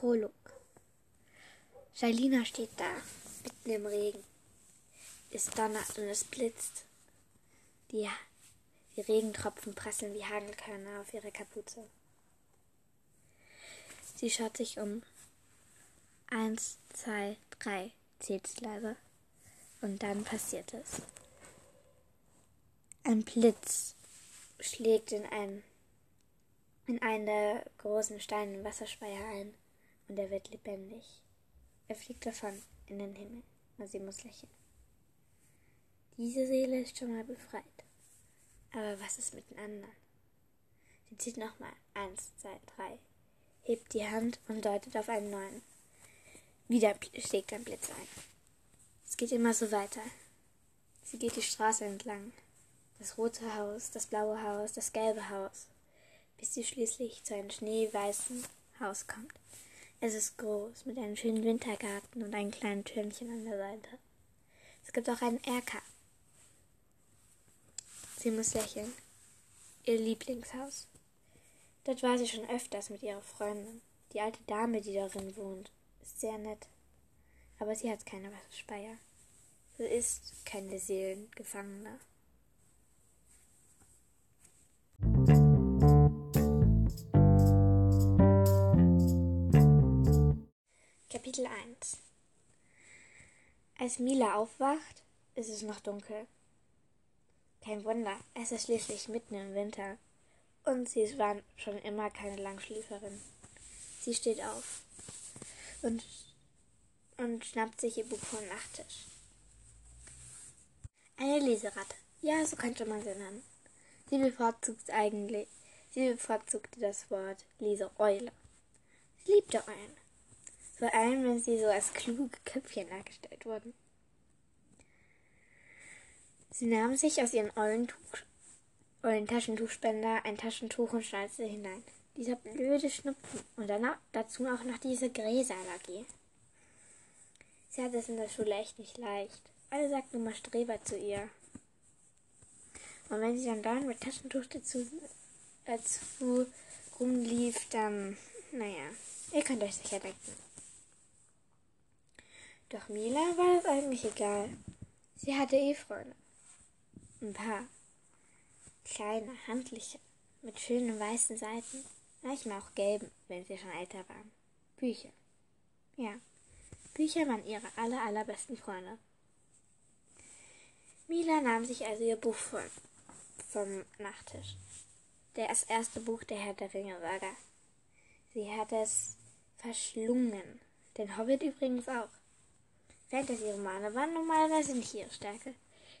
Prolog. Shailina steht da, mitten im Regen. Es donnert und es blitzt. Die, die Regentropfen prasseln wie Hagelkörner auf ihre Kapuze. Sie schaut sich um. Eins, zwei, drei, zählt sie leise. Und dann passiert es. Ein Blitz schlägt in einen, in einen der großen Steine Wasserspeier ein und er wird lebendig. Er fliegt davon in den Himmel und sie muss lächeln. Diese Seele ist schon mal befreit. Aber was ist mit den anderen? Sie zieht nochmal. Eins, zwei, drei. Hebt die Hand und deutet auf einen neuen. Wieder schlägt ein Blitz ein. Es geht immer so weiter. Sie geht die Straße entlang. Das rote Haus, das blaue Haus, das gelbe Haus, bis sie schließlich zu einem schneeweißen Haus kommt. Es ist groß, mit einem schönen Wintergarten und einem kleinen Türmchen an der Seite. Es gibt auch einen Erker. Sie muss lächeln. Ihr Lieblingshaus. Dort war sie schon öfters mit ihrer Freundin. Die alte Dame, die darin wohnt, ist sehr nett. Aber sie hat keine Wasserspeier. Sie ist keine Seelengefangene. Kapitel 1 Als Mila aufwacht, ist es noch dunkel. Kein Wunder, es ist schließlich mitten im Winter. Und sie war schon immer keine Langschläferin. Sie steht auf und, und schnappt sich ihr Buch vom Nachttisch. Eine Leseratte. Ja, so könnte man sie nennen. Sie bevorzugt eigentlich, sie bevorzugte das Wort Leseeule. Sie liebte Eulen. Vor allem, wenn sie so als kluge Köpfchen dargestellt wurden. Sie nahm sich aus ihrem Eulentuch, Eulentaschentuchspender ein Taschentuch und schnalzte hinein. Dieser blöde Schnupfen und dann dazu auch noch diese Gräserallergie. Sie hatte es in der Schule echt nicht leicht. Alle sagten immer Streber zu ihr. Und wenn sie dann dauernd mit Taschentuch dazu, dazu rumlief, dann, naja, ihr könnt euch sicher denken. Doch Mila war das eigentlich egal. Sie hatte eh Freunde. Ein paar. Kleine, handliche, mit schönen weißen Seiten, manchmal auch gelben, wenn sie schon älter waren. Bücher. Ja, Bücher waren ihre aller, allerbesten Freunde. Mila nahm sich also ihr Buch vor, vom Nachttisch. Das erste Buch der Herr der Ringe Saga. Sie hat es verschlungen. Den Hobbit übrigens auch. Fantasy-Romane waren normalerweise nicht ihre Stärke.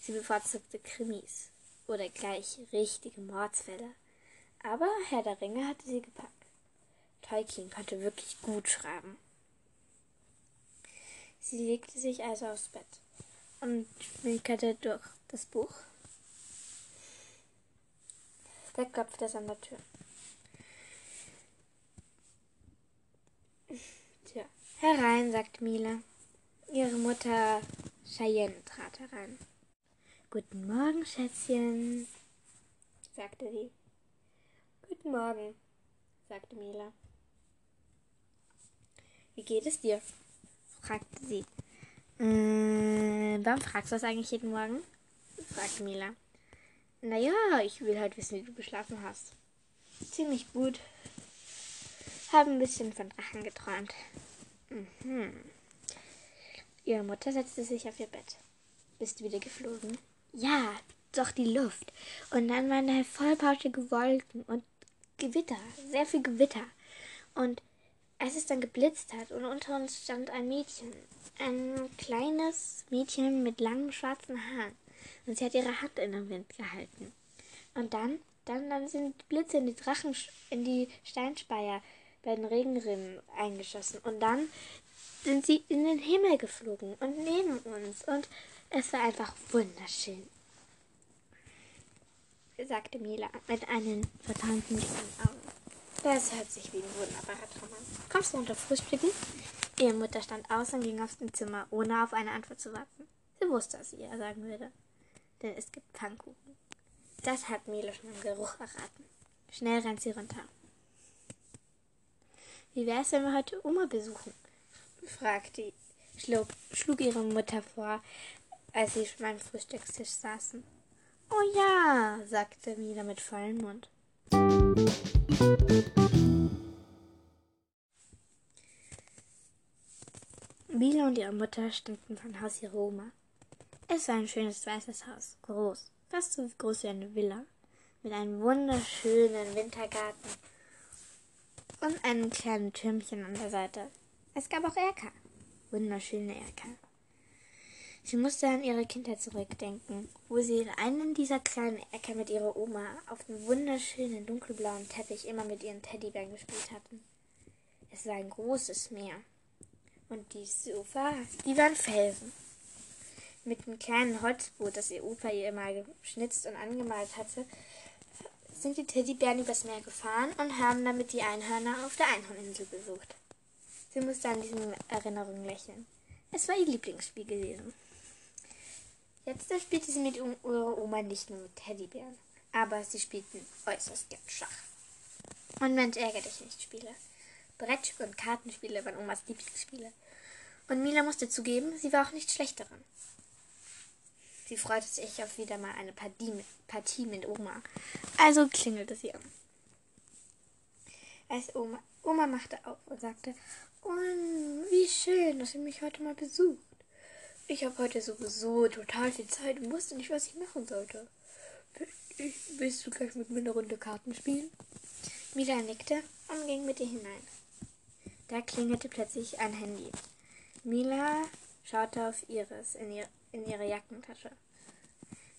Sie bevorzugte Krimis oder gleich richtige Mordsfälle. Aber Herr der Ringe hatte sie gepackt. Tolkien konnte wirklich gut schreiben. Sie legte sich also aufs Bett und schminkerte durch das Buch. Da klopfte es an der Tür. Tja, herein, sagte Mila. Ihre Mutter Cheyenne trat herein. Guten Morgen, Schätzchen, sagte sie. Guten Morgen, sagte Mila. Wie geht es dir? fragte sie. Äh, warum fragst du das eigentlich jeden Morgen? fragte Mila. Naja, ich will halt wissen, wie du geschlafen hast. Ziemlich gut. Habe ein bisschen von Drachen geträumt. Mhm. Ihre Mutter setzte sich auf ihr Bett. Bist du wieder geflogen? Ja, doch die Luft. Und dann waren da vollpauschige Wolken und Gewitter, sehr viel Gewitter. Und als es dann geblitzt hat und unter uns stand ein Mädchen, ein kleines Mädchen mit langen schwarzen Haaren. Und sie hat ihre Hand in den Wind gehalten. Und dann, dann, dann sind Blitze in die Drachen, in die Steinspeier bei den Regenrinnen eingeschossen. Und dann sind sie in den Himmel geflogen und neben uns. Und es war einfach wunderschön, sagte Mila mit einem verträumten Blick in Augen. Das hört sich wie ein wunderbarer Traum an. Kommst du unter Frühstücken? Ihre Mutter stand aus und ging aus dem Zimmer, ohne auf eine Antwort zu warten. Sie wusste, was sie ihr sagen würde. Denn es gibt Pfannkuchen. Das hat Mila schon im Geruch erraten. Schnell rennt sie runter. Wie wäre es, wenn wir heute Oma besuchen? Fragte, schlug, schlug ihre Mutter vor, als sie beim Frühstückstisch saßen. Oh ja, sagte Mila mit vollem Mund. Mila und ihre Mutter standen vom Haus ihrer. Es war ein schönes weißes Haus, groß, fast so groß wie eine Villa, mit einem wunderschönen Wintergarten und einem kleinen Türmchen an der Seite. Es gab auch Erker, wunderschöne Erker. Sie musste an ihre Kindheit zurückdenken, wo sie in einem dieser kleinen Äcker mit ihrer Oma auf dem wunderschönen dunkelblauen Teppich immer mit ihren Teddybären gespielt hatten. Es war ein großes Meer. Und die Sofa, die waren Felsen. Mit dem kleinen Holzboot, das ihr Opa ihr immer geschnitzt und angemalt hatte, sind die Teddybären übers Meer gefahren und haben damit die Einhörner auf der Einhorninsel besucht. Sie musste an diese Erinnerung lächeln. Es war ihr Lieblingsspiel gewesen. Jetzt spielte sie mit ihrer Oma nicht nur mit Teddybären, aber sie spielten äußerst gern Schach. Und Mensch, ärgere dich nicht, Spiele. Brettspiele und Kartenspiele waren Omas Lieblingsspiele. Und Mila musste zugeben, sie war auch nicht schlecht darin. Sie freute sich auf wieder mal eine Partie mit Oma. Also klingelte sie an. Als Oma, Oma machte auf und sagte, oh, wie schön, dass ihr mich heute mal besucht. Ich habe heute sowieso total viel Zeit und wusste nicht, was ich machen sollte. willst du gleich mit mir eine Runde Karten spielen? Mila nickte und ging mit ihr hinein. Da klingelte plötzlich ein Handy. Mila schaute auf Iris in, ihr, in ihre Jackentasche.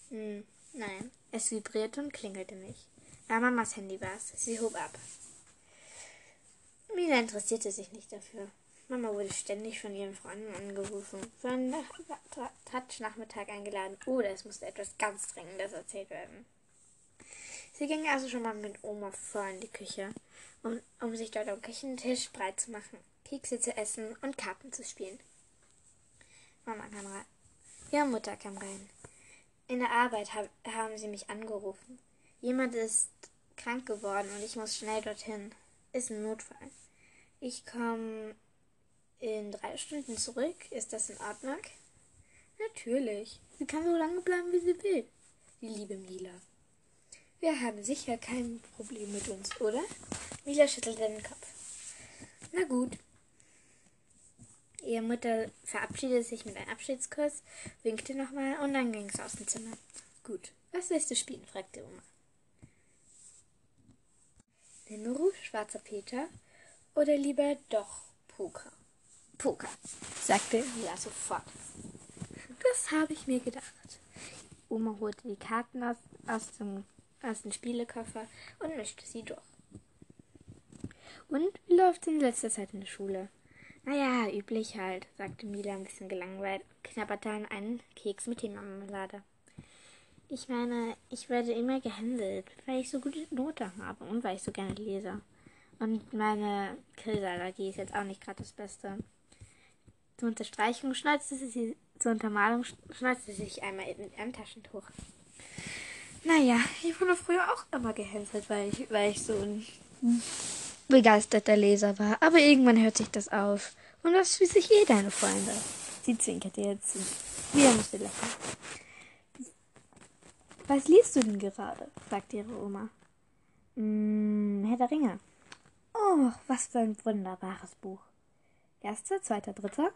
Hm, nein, es vibrierte und klingelte nicht. Ja, Mamas Handy war es. Sie hob ab. Mila interessierte sich nicht dafür. Mama wurde ständig von ihren Freunden angerufen, für einen Touch-Nachmittag eingeladen oder es musste etwas ganz Dringendes erzählt werden. Sie ging also schon mal mit Oma vor in die Küche, um, um sich dort am Küchentisch breit zu machen, Kekse zu essen und Karten zu spielen. Mama kam rein. Ihre Mutter kam rein. In der Arbeit hab, haben sie mich angerufen. Jemand ist krank geworden und ich muss schnell dorthin. Ist ein Notfall. Ich komme in drei Stunden zurück. Ist das in Ordnung? Natürlich. Sie kann so lange bleiben, wie sie will. Die liebe Mila. Wir haben sicher kein Problem mit uns, oder? Mila schüttelte den Kopf. Na gut. Ihre Mutter verabschiedete sich mit einem Abschiedskuss, winkte nochmal und dann ging es aus dem Zimmer. Gut. Was willst du spielen? fragte Oma. Rinuru, schwarzer Peter oder lieber doch Poker? Poker, sagte Mila sofort. Das habe ich mir gedacht. Oma holte die Karten aus, aus, dem, aus dem Spielekoffer und mischte sie durch. Und wie läuft in letzter Zeit in der Schule? Naja, üblich halt, sagte Mila ein bisschen gelangweilt und knabberte an einen Keks mit Marmelade. Ich meine, ich werde immer gehänselt, weil ich so gute Note habe und weil ich so gerne lese. Und meine Krillallergie ist jetzt auch nicht gerade das Beste. Zur Unterstreichung schneuzte sie, zur Untermalung schneuzte sie sich einmal in ein Taschentuch. Naja, ich wurde früher auch immer gehänselt, weil ich, weil ich so ein begeisterter Leser war. Aber irgendwann hört sich das auf. Und das für sich eh deine Freunde. Sie zwinkerte jetzt. Wieder musste lachen. Was liest du denn gerade? fragte ihre Oma. Hm, Herr der Ringe. Oh, was für ein wunderbares Buch. Erster, zweiter, dritter?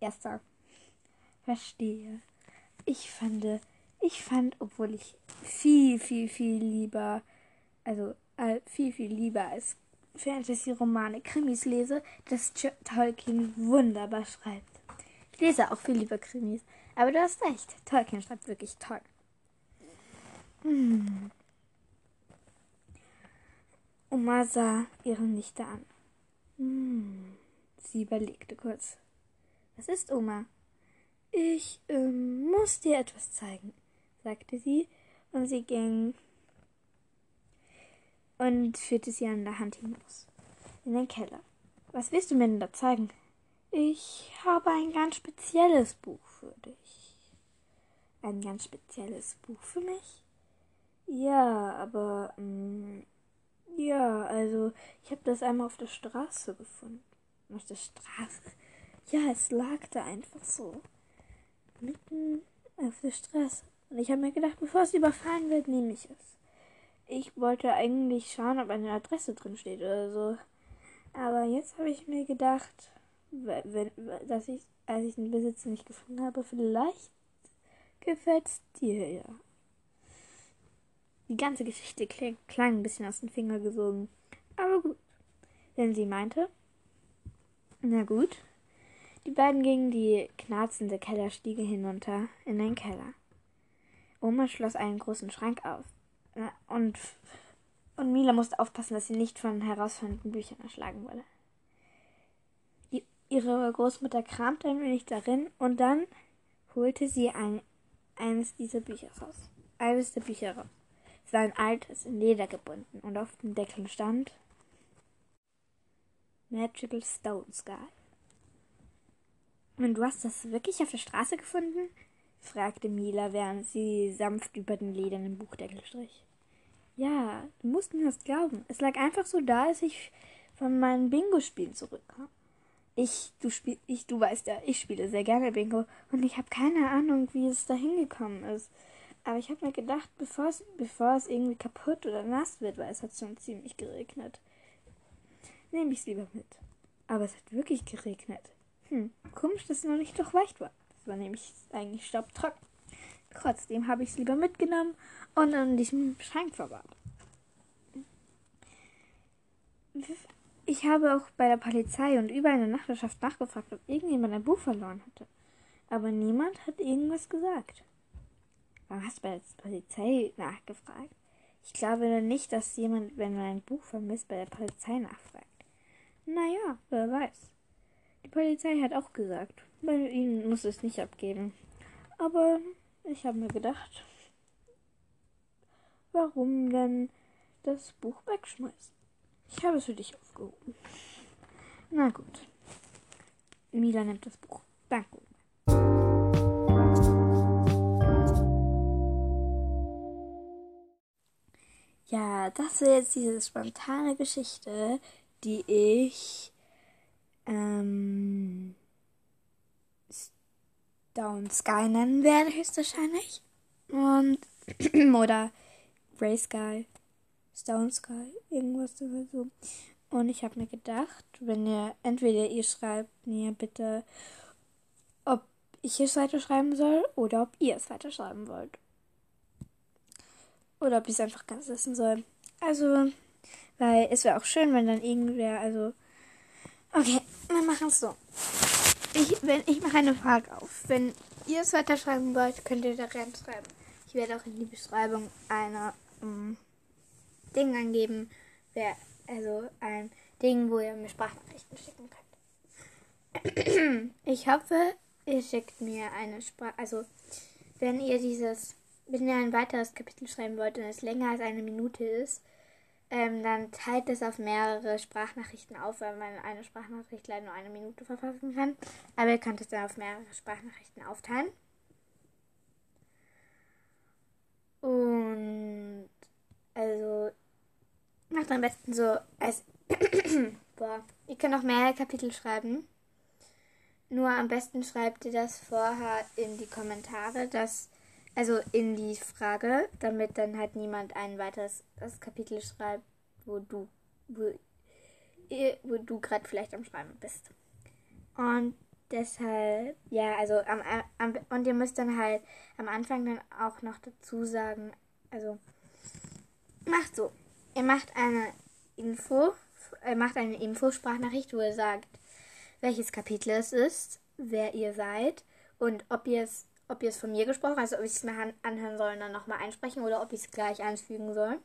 Erster. Verstehe. Ich fand, ich fand, obwohl ich viel, viel, viel lieber, also äh, viel, viel lieber als Fantasy-Romane, Krimis lese, dass Tolkien wunderbar schreibt. Ich lese auch viel lieber Krimis. Aber du hast recht, Tolkien schreibt wirklich toll. Hm. Oma sah ihre Nichte an. Hm. Sie überlegte kurz. Was ist, Oma? Ich ähm, muss dir etwas zeigen, sagte sie, und sie ging und führte sie an der Hand hinaus in den Keller. Was willst du mir denn da zeigen? Ich habe ein ganz spezielles Buch für dich. Ein ganz spezielles Buch für mich? Ja, aber ähm, ja, also ich habe das einmal auf der Straße gefunden. Auf der Straße? Ja, es lag da einfach so. Mitten auf der Straße. Und ich habe mir gedacht, bevor es überfallen wird, nehme ich es. Ich wollte eigentlich schauen, ob eine Adresse drin steht oder so. Aber jetzt habe ich mir gedacht, wenn, dass ich, als ich den Besitzer nicht gefunden habe, vielleicht gefällt es dir ja. Die ganze Geschichte klang, klang ein bisschen aus den Fingern gesogen. Aber gut. Denn sie meinte, na gut. Die beiden gingen die knarzende Kellerstiege hinunter in den Keller. Oma schloss einen großen Schrank auf. Und, und Mila musste aufpassen, dass sie nicht von herausfordernden Büchern erschlagen wurde. Die, ihre Großmutter kramte ein wenig darin und dann holte sie ein, eines dieser Bücher raus. Eines der Bücher raus. Es war ein altes, in Leder gebunden und auf dem Deckel stand Magical Stone Sky. Und du hast das wirklich auf der Straße gefunden? fragte Mila, während sie sanft über den ledernen Buchdeckel strich. Ja, du musst mir das glauben. Es lag einfach so da, als ich von meinen Bingo-Spielen zurückkam. Ich, du spiel, ich, du weißt ja, ich spiele sehr gerne Bingo und ich habe keine Ahnung, wie es da hingekommen ist. Aber ich habe mir gedacht, bevor es, bevor es irgendwie kaputt oder nass wird, weil es hat schon ziemlich geregnet, nehme ich es lieber mit. Aber es hat wirklich geregnet. Hm, komisch, dass es noch nicht durchweicht war. Es war nämlich eigentlich staubtrocken. Trotzdem habe ich es lieber mitgenommen und in diesem Schrank verwahrt. Ich habe auch bei der Polizei und überall in der Nachbarschaft nachgefragt, ob irgendjemand ein Buch verloren hatte. Aber niemand hat irgendwas gesagt. Warum hast du bei der Polizei nachgefragt? Ich glaube nicht, dass jemand, wenn man ein Buch vermisst, bei der Polizei nachfragt. Naja, wer weiß. Die Polizei hat auch gesagt, bei ihnen muss es nicht abgeben. Aber ich habe mir gedacht, warum denn das Buch wegschmeißen? Ich habe es für dich aufgehoben. Na gut. Mila nimmt das Buch. Danke. Das ist jetzt diese spontane Geschichte, die ich ähm, Down Sky nennen werde, höchstwahrscheinlich. Und, oder Grey Sky, Stone Sky, irgendwas so. Und ich habe mir gedacht, wenn ihr, entweder ihr schreibt mir bitte, ob ich es weiterschreiben soll oder ob ihr es weiterschreiben wollt. Oder ob ich es einfach ganz wissen soll. Also, weil es wäre auch schön, wenn dann irgendwer, also. Okay, wir machen es so. Ich, ich mache eine Frage auf. Wenn ihr es weiterschreiben wollt, könnt ihr da reinschreiben. Ich werde auch in die Beschreibung eine um, Ding angeben. Wer, also ein Ding, wo ihr mir Sprachnachrichten schicken könnt. Ich hoffe, ihr schickt mir eine Sprache. Also, wenn ihr dieses, wenn ihr ein weiteres Kapitel schreiben wollt und es länger als eine Minute ist, ähm, dann teilt es auf mehrere Sprachnachrichten auf, weil man eine Sprachnachricht leider nur eine Minute verfassen kann. Aber ihr könnt es dann auf mehrere Sprachnachrichten aufteilen. Und also macht am besten so als boah, ihr könnt auch mehrere Kapitel schreiben. Nur am besten schreibt ihr das vorher in die Kommentare, dass also in die Frage, damit dann halt niemand ein weiteres Kapitel schreibt, wo du, wo, wo du gerade vielleicht am Schreiben bist. Und deshalb, ja, also am, am, und ihr müsst dann halt am Anfang dann auch noch dazu sagen, also macht so, ihr macht eine Info, ihr macht eine Infosprachnachricht, wo ihr sagt, welches Kapitel es ist, wer ihr seid und ob ihr es ob ihr es von mir gesprochen, also ob ich es mir anhören soll und dann nochmal einsprechen oder ob ich es gleich einfügen soll.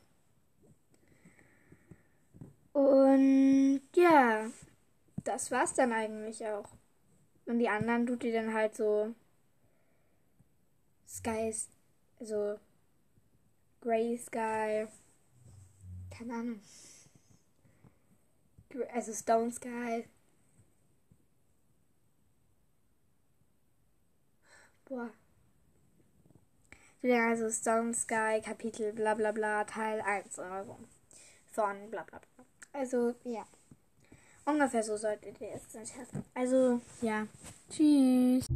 Und ja, das war's dann eigentlich auch. Und die anderen tut ihr dann halt so Sky, also Grey Sky, keine Ahnung. Also Stone Sky, Boah. Also Stone Sky, Kapitel bla bla bla, Teil 1 oder so. von bla bla bla. Also, ja. Ungefähr so solltet ihr es dann schaffen. Also, ja. Tschüss.